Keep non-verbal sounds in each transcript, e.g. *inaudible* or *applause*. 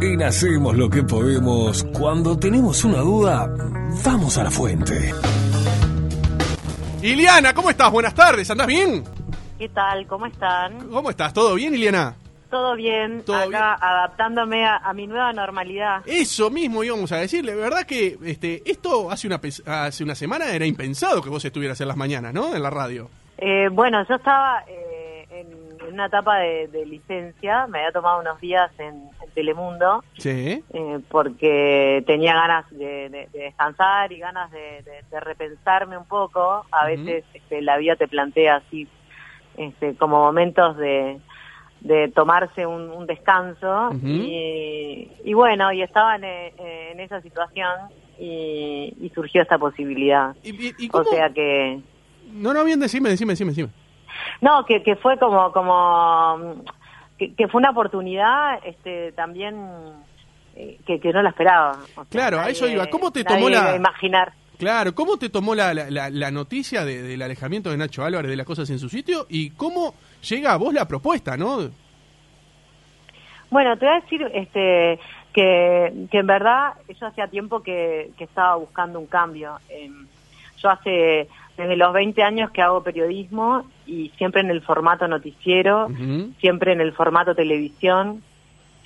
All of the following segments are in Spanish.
En Hacemos lo que podemos, cuando tenemos una duda, vamos a la fuente. Iliana, ¿cómo estás? Buenas tardes, ¿andás bien? ¿Qué tal? ¿Cómo están? ¿Cómo estás? ¿Todo bien, Iliana? Todo bien, ¿Todo acá adaptándome a, a mi nueva normalidad. Eso mismo íbamos a decirle, verdad que este, esto hace una, hace una semana era impensado que vos estuvieras en las mañanas, ¿no? En la radio. Eh, bueno, yo estaba eh, una etapa de, de licencia, me había tomado unos días en, en Telemundo Sí. eh, porque tenía ganas de, de- de descansar y ganas de, repensarme un poco. A veces este, la vida te plantea así este, como momentos de, de tomarse un, un descanso y, y bueno, y estaba en, eh, en esa situación y, y surgió esta posibilidad. ¿Y, y- y O sea que... No, no, bien, decime, decime, decime, decime. No, que, que fue como, como que, que fue una oportunidad este, también eh, que, que no la esperaba. O sea, Claro, a eso iba. ¿Cómo te tomó la- imaginar? Claro, ¿cómo te tomó la, la, la- la noticia de- del alejamiento de Nacho Álvarez de las cosas en su sitio? ¿Y cómo llega a vos la propuesta, no? Bueno, te voy a decir este, que, que en verdad yo hacía tiempo que, que estaba buscando un cambio. Eh, yo hace desde los 20 años que hago periodismo y siempre en el formato noticiero, siempre en el formato televisión.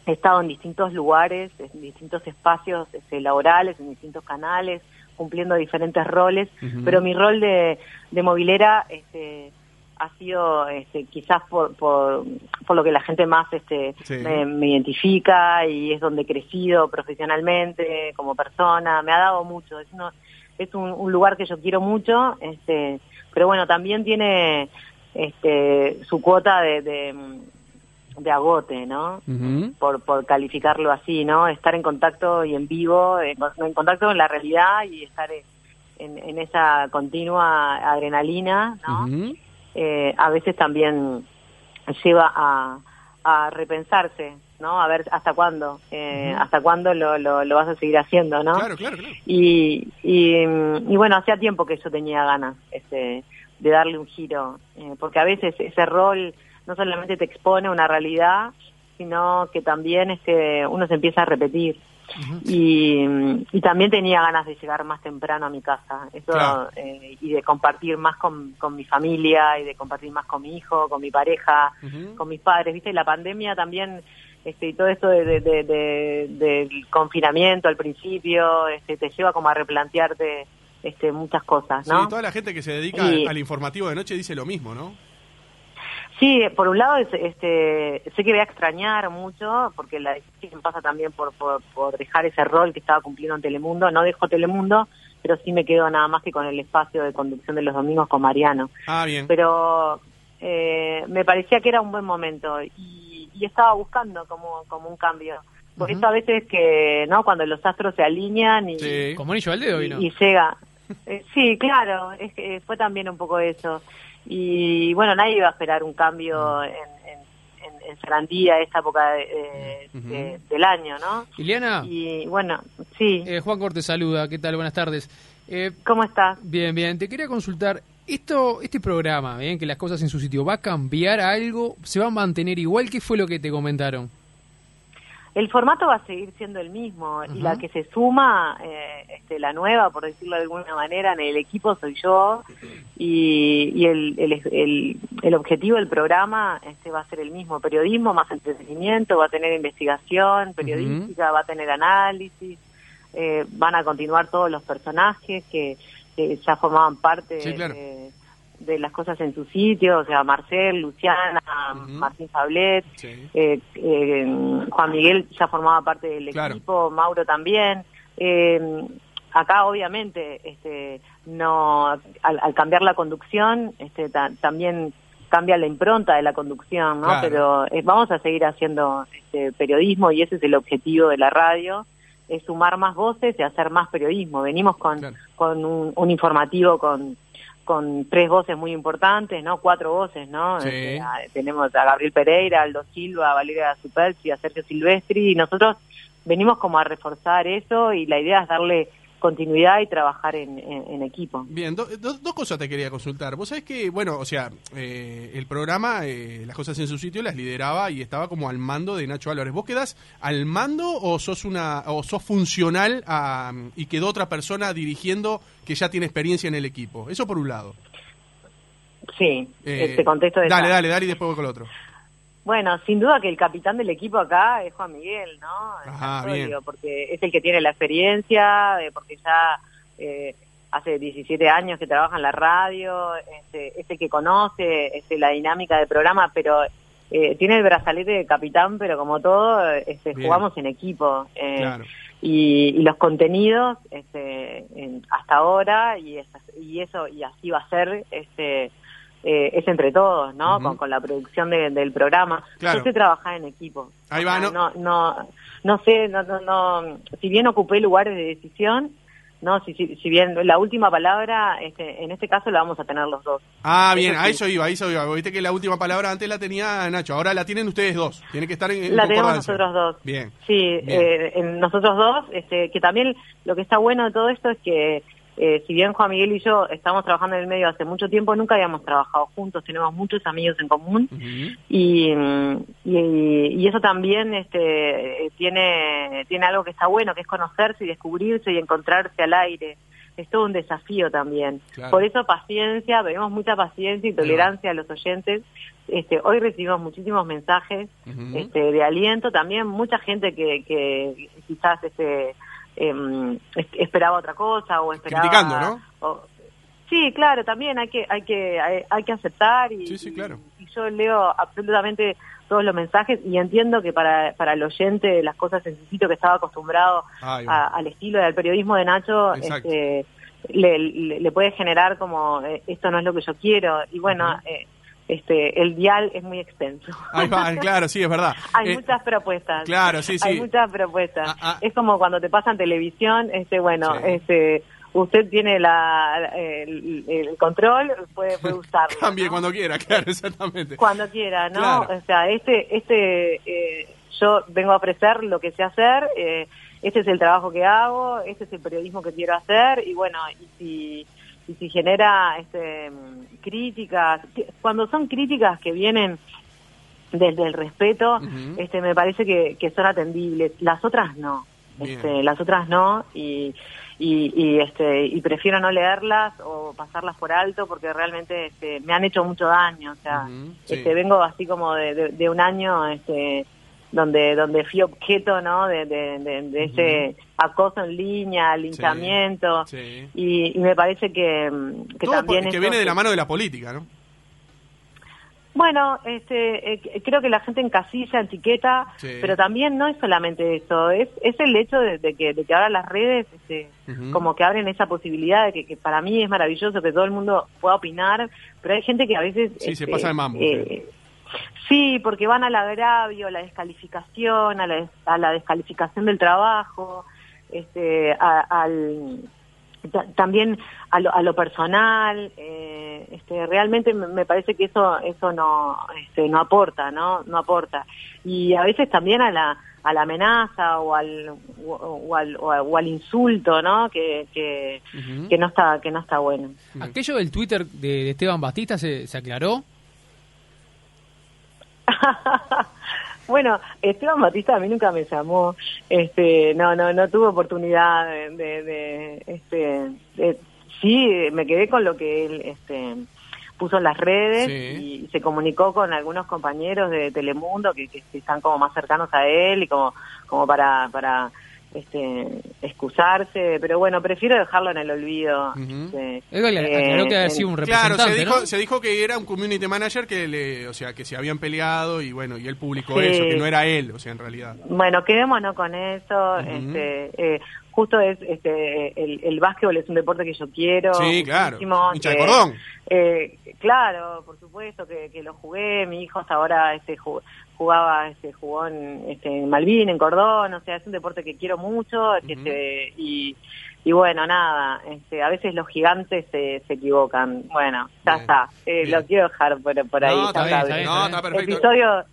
He estado en distintos lugares, en distintos espacios este, laborales, en distintos canales, cumpliendo diferentes roles, pero mi rol de, de movilera este, ha sido este, quizás por, por, por lo que la gente más este, Sí. me, me identifica y es donde he crecido profesionalmente, como persona, me ha dado mucho, es, uno- es un, un lugar que yo quiero mucho, este, pero bueno, también tiene este, su cuota de, de, de agote, ¿no? Por, por calificarlo así, ¿no? Estar en contacto y en vivo, en, en contacto con la realidad y estar en, en esa continua adrenalina, ¿no? Eh, a veces también lleva a, a repensarse, ¿no? A ver hasta cuándo, eh, hasta cuándo lo, lo, lo vas a seguir haciendo, ¿no? Claro, claro, claro. Y, y, mm, y bueno, hacía tiempo que yo tenía ganas este, de darle un giro, eh, porque a veces ese rol no solamente te expone una realidad, sino que también este, uno se empieza a repetir. y, y también tenía ganas de llegar más temprano a mi casa eso Claro. eh, y de compartir más con, con mi familia y de compartir más con mi hijo, con mi pareja, con mis padres. Viste, la pandemia también este, y todo esto de, de- de- de- del confinamiento al principio este, te lleva como a replantearte este, muchas cosas, ¿no? Sí, toda la gente que se dedica Y- al informativo de noche dice lo mismo, ¿no? Sí, por un lado es, este, sé que voy a extrañar mucho porque la decisión pasa también por, por, por dejar ese rol que estaba cumpliendo en Telemundo. No dejo Telemundo, pero sí me quedo nada más que con el espacio de conducción de los domingos con Mariano. Ah, bien. Pero eh, me parecía que era un buen momento y, y estaba buscando como, como un cambio. Por Ujú. eso a veces que, ¿no? Cuando los astros se alinean y, Sí. Como anillo al dedo y, y llega. Eh, sí, claro, es que fue también un poco eso. Y bueno, nadie iba a esperar un cambio en, en, en, en esta época de- del año, ¿no? Ileana, Y bueno, sí, eh, Juan Corte saluda. ¿Qué tal? Buenas tardes. Eh, ¿cómo estás? bien, bien. Te quería consultar. Esto, este programa, bien, que las cosas en su sitio, ¿va a cambiar algo? ¿Se va a mantener igual? ¿Qué fue lo que te comentaron? El formato va a seguir siendo el mismo y la que se suma, eh, este, la nueva, por decirlo de alguna manera, en el equipo soy yo y, y el, el, el, el objetivo del programa este, va a ser el mismo, periodismo más entretenimiento, va a tener investigación periodística, va a tener análisis, eh, van a continuar todos los personajes que, que ya formaban parte Sí, claro. de, de las cosas en su sitio, o sea, Marcel, Luciana. Martín Fablet, Sí. eh, eh, Juan Miguel ya formaba parte del Claro. equipo, Mauro también. Eh, acá obviamente este, no al, al cambiar la conducción este, ta- también cambia la impronta de la conducción, ¿no? Claro. Pero eh, vamos a seguir haciendo este, periodismo y ese es el objetivo de la radio, es sumar más voces y hacer más periodismo. Venimos con, Claro. con un, un informativo con con tres voces muy importantes, ¿no? Cuatro voces, ¿no? Sí. Este, a- tenemos a Gabriel Pereira, Aldo Silva, a Valeria Supelsi, a Sergio Silvestri, y nosotros venimos como a reforzar eso y la idea es darle continuidad y trabajar en, en- en equipo. Bien, do- do- dos cosas te quería consultar. Vos sabés que, bueno, o sea, eh, el programa, eh, las cosas en su sitio, las lideraba y estaba como al mando de Nacho Álvarez. ¿Vos quedás al mando o sos una o sos funcional a- y quedó otra persona dirigiendo que ya tiene experiencia en el equipo? Eso por un lado. Sí, Eh, te contesto de Dale, esa. dale, dale y después voy con el otro. Bueno, sin duda que el capitán del equipo acá es Juan Miguel, ¿no? Ajá, bien. porque es el que tiene la experiencia, eh, porque ya eh, hace 17 años que trabaja en la radio, este, es el que conoce este, la dinámica del programa, pero eh, tiene el brazalete de capitán, pero como todo, este, jugamos en equipo. eh, Claro. y, y los contenidos este, en- hasta ahora y, y eso y así va a ser este eh, es entre todos no con, con la producción de- del programa Claro. yo sé trabajar en equipo Ahí O va, sea, ¿no? no no no sé no, no, no si bien ocupé lugares de decisión no si, si, si bien la última palabra este, en este caso la vamos a tener los dos Ah, bien, a eso iba, a eso iba. Viste que la última palabra antes la tenía Nacho, ahora la tienen ustedes dos. Tiene que estar en, la tenemos nosotros dos Bien. Sí, Bien. eh, en nosotros dos, este, que también lo que está bueno de todo esto es que eh, si bien Juan Miguel y yo estamos trabajando en el medio hace mucho tiempo, nunca habíamos trabajado juntos, tenemos muchos amigos en común y, y, y eso también este, eh, tiene, tiene algo que está bueno, que es conocerse y descubrirse y encontrarse al aire. Es todo un desafío también. Claro. Por eso paciencia, pedimos mucha paciencia y tolerancia a los oyentes. Este, hoy recibimos muchísimos mensajes este, de aliento, también mucha gente que, que quizás este, es- esperaba otra cosa o esperaba... Criticando, ¿no? o- sí, claro, también hay que hay que hay, hay que aceptar y, Sí, sí, claro. y yo leo absolutamente todos los mensajes y entiendo que para, para el oyente las cosas en su sitio que estaba acostumbrado Ahí va. a- al estilo del periodismo de Nacho este, le, le- le puede generar como eh, esto no es lo que yo quiero y bueno eh, este el dial es muy extenso Ahí va, *laughs* claro, sí, es verdad. hay Eh, muchas propuestas claro, sí, sí. hay muchas propuestas Ah, ah. es como cuando te pasan televisión este bueno Sí. este usted tiene la el, el control puede, puede *laughs* usarlo Cambie ¿no? cuando quiera, claro, exactamente. cuando quiera, ¿no? Claro. O sea, este, este, eh, yo vengo a ofrecer lo que sé hacer, eh, este es el trabajo que hago, este es el periodismo que quiero hacer, y bueno, y si, y si genera este, críticas, cuando son críticas que vienen desde el respeto, este, me parece que, que son atendibles, las otras no. Este, las otras no y, y, y, este y prefiero no leerlas o pasarlas por alto porque realmente este, me han hecho mucho daño. O sea sí. este vengo así como de, de- de un año este donde donde fui objeto no de, de, de- de ese acoso en línea linchamiento Sí. y, y me parece que, que Todo también que viene de la mano de la política, ¿no? Bueno, este, eh, creo que la gente encasilla, etiqueta, Sí. pero también no es solamente eso, es, es el hecho de, de que, de que ahora las redes este, como que abren esa posibilidad de que, que para mí es maravilloso que todo el mundo pueda opinar, pero hay gente que a veces... Sí, se este, pasa de mambo, eh, Sí, porque van al agravio, a la descalificación, a la, des- a la descalificación del trabajo, este, a- al ta- también a lo, a lo personal eh, este realmente me parece que eso eso no este, no aporta no no aporta. Y a veces también a la a la amenaza o al o, o al, o, al insulto no que que, que no está que no está bueno. ¿Aquello del Twitter de, de Esteban Batista se, se aclaró? *laughs* bueno, Esteban Batista a mí nunca me llamó, este, no, no, no tuve oportunidad de, de, de, este, de- sí, me quedé con lo que él, este, puso en las redes Sí. y se comunicó con algunos compañeros de Telemundo que, que están como más cercanos a él y como, como para, para, este, excusarse, pero bueno, prefiero dejarlo en el olvido. Este, eh, que había en- sido un Claro, se dijo, ¿no? se dijo que era un community manager que le, o sea, que se habían peleado y bueno, y él publicó Sí. eso, que no era él, o sea, en realidad. Bueno, quedémonos con eso. Este, eh, justo es este el, el básquetbol es un deporte que yo quiero. Sí, claro. Hincha de cordón. eh, claro, por supuesto que, que lo jugué. Mi hijo hasta ahora este jugaba, este jugó en, este, Malvin, en Cordón. O sea, es un deporte que quiero mucho. que Ujú. se- y, y bueno, nada. Este, a veces los gigantes se, se equivocan. Bueno, ya Bien, está. Eh, lo quiero dejar por, por ahí. No, está bien, está bien. No, está perfecto. Episodio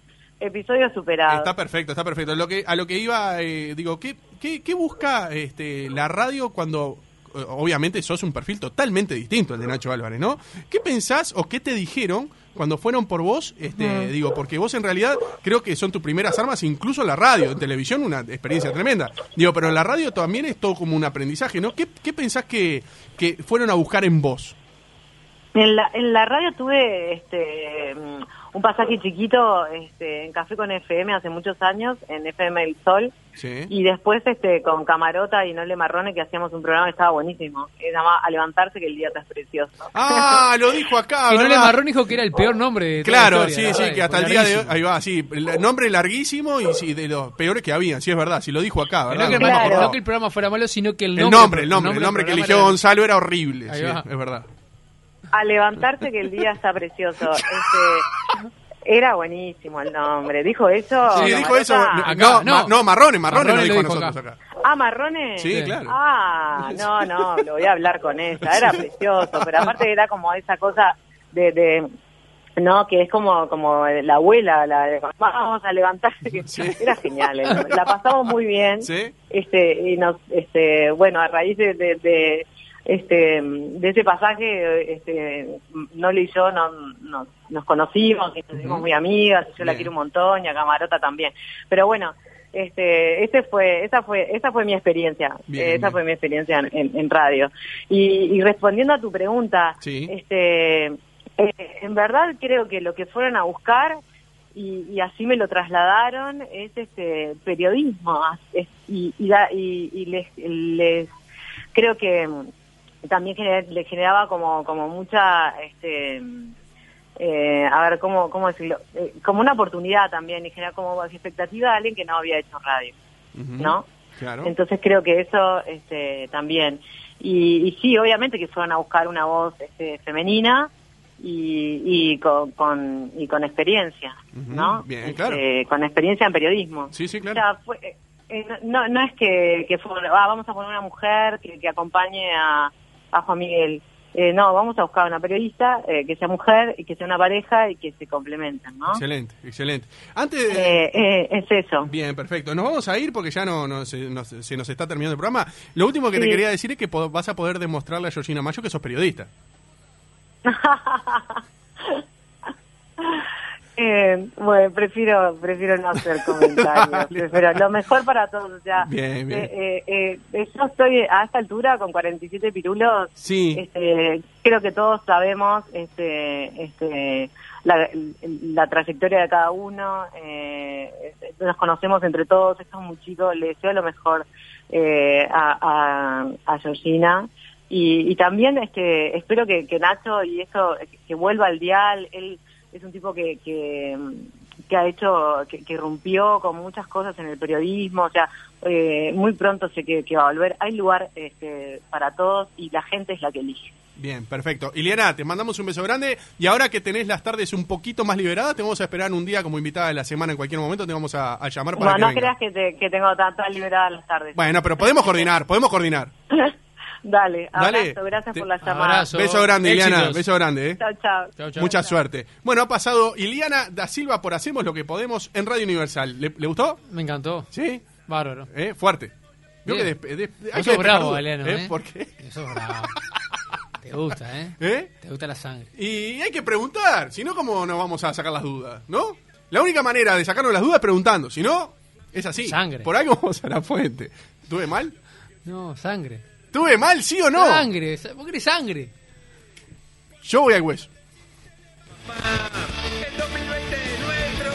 episodio superado. Está perfecto, está perfecto. Lo que, a lo que iba, eh, digo, ¿qué, qué, qué busca este, la radio cuando, eh, obviamente, sos un perfil totalmente distinto al de Nacho Álvarez, ¿no? ¿Qué pensás o qué te dijeron cuando fueron por vos? Este, Digo, porque vos en realidad creo que son tus primeras armas, incluso en la radio, en televisión, una experiencia tremenda. Digo, pero en la radio también es todo como un aprendizaje, ¿no? ¿Qué, qué pensás que, que fueron a buscar en vos? En la, en la radio tuve este, mm, un pasaje chiquito este, en Café con FM hace muchos años, en FM El Sol, Sí. y después este, con Camarota y Nole Marrone que hacíamos un programa que estaba buenísimo, que se llamaba A levantarse que el día está precioso. Ah, lo dijo acá, Y no le ¿verdad? Marrón dijo que era el peor nombre de toda Claro, la sí, historia, sí, ¿verdad? que hasta el día de hoy, ahí va, sí, el nombre larguísimo y sí, de los peores que habían, sí es verdad, sí lo dijo acá, No ¿verdad? que, el No Claro. acordaba. no que el programa fuera malo, sino que el El nombre. nombre, el nombre, el nombre que eligió programa Gonzalo era horrible, Ahí sí, va. es verdad. *laughs* A levantarse que el día está precioso. Este, era buenísimo el nombre. ¿Dijo eso? Sí, dijo eso. No, no. ma- no, Marrones, Marrones Marrones lo dijo lo a dijo nosotros acá. Ah, Marrone. Sí, Sí. claro. Ah, *laughs* no, no, lo voy a hablar con ella. Era precioso, pero aparte era como esa cosa de, de no, que es como como la abuela, la vamos a levantarse. que *laughs* Sí. Era genial, la pasamos muy bien. Sí. Este y nos, este, bueno, a raíz de, de, de, este de ese pasaje, este, Nole y yo no, no- nos conocimos y nos hicimos muy amigas. y Yo la quiero un montón y a Camarota también. Pero bueno. Este, este fue, esa fue, esa fue mi experiencia, Bien, Eh, esa bien. fue mi experiencia en, en- en radio. Y, y respondiendo a tu pregunta, Sí. este, eh, en verdad creo que lo que fueron a buscar y, y así me lo trasladaron es este periodismo es- y, y, da- y- y les, les creo que también gener- les generaba como como mucha este eh, a ver cómo cómo decirlo Eh, como una oportunidad también y generar como expectativa de alguien que no había hecho radio. ¿no? Claro. Entonces creo que eso este, también. Y, y sí, obviamente que fueron a buscar una voz este, femenina y, y, con, con- y con experiencia, ¿no? bien, Este, claro. Con experiencia en periodismo. Sí, sí, O claro. sea, fue- eh, eh, no, no es que, que fue, ah, vamos a poner una mujer que, que acompañe a, a Juan Miguel. Eh, no, vamos a buscar una periodista eh, que sea mujer y que sea una pareja y que se complementen, ¿no? Excelente, excelente. Antes de... Eh, eh, es eso. Bien, perfecto. Nos vamos a ir porque ya no, no se, nos, se nos está terminando el programa. Lo último que te quería decir es que vas a poder demostrarle a Georgina Mayo que sos periodista. *laughs* Eh, bueno, prefiero prefiero no hacer *laughs* comentarios. Vale. Pero lo mejor para todos, o sea, Bien, bien. eh, eh, eh, yo estoy a esta altura con 47 pirulos. Sí. Este, creo que todos sabemos este, este, la, la trayectoria de cada uno. eh, nos conocemos entre todos. Esto es muy chico. Le deseo lo mejor eh, a, a, a Georgina. Y, y también este, espero que, que Nacho y eso, que vuelva al dial. Él es un tipo que, que, que ha hecho, que, que rompió con muchas cosas en el periodismo, o sea, eh, muy pronto sé que, que va a volver. Hay lugar este, para todos y la gente es la que elige. Bien, perfecto. Iliana, te mandamos un beso grande. Y ahora que tenés las tardes un poquito más liberadas, te vamos a esperar un día como invitada de la semana en cualquier momento. Te vamos a, a llamar para No, que no vengas. creas que, te, que tengo tan, tan liberadas las tardes. Bueno, pero podemos coordinar, podemos coordinar. *laughs* Dale, Dale. abrazo, gracias Te- por la llamada. abrazo. Beso grande, Iliana. Éxitos. Beso grande, ¿eh? Chao, chao. Chau. Mucha suerte. Bueno, ha pasado Iliana da Silva por Hacemos lo que podemos en Radio Universal. ¿Le, le gustó? Me encantó. ¿Sí? Bárbaro. ¿Eh? Fuerte. Bien. que despe- de- hay Vos que sos despejar bravo, Galeano, ¿eh? ¿eh? ¿Por qué? Eso es bravo. Te gusta, ¿eh? ¿Eh? Te gusta la sangre. Y hay que preguntar, si no, ¿cómo nos vamos a sacar las dudas? ¿No? La única manera de sacarnos las dudas es preguntando, si no, es así. Sangre. Por algo *laughs* vamos a la fuente. ¿Tuve mal? No, sangre. ¿Tuve mal, sí o no? Sangre. sa- ¿Por qué eres sangre? Yo voy al hueso. El 2020 es nuestro.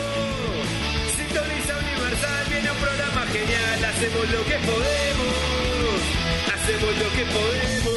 Sintoniza Universal, viene un programa genial. Hacemos lo que podemos. Hacemos lo que podemos.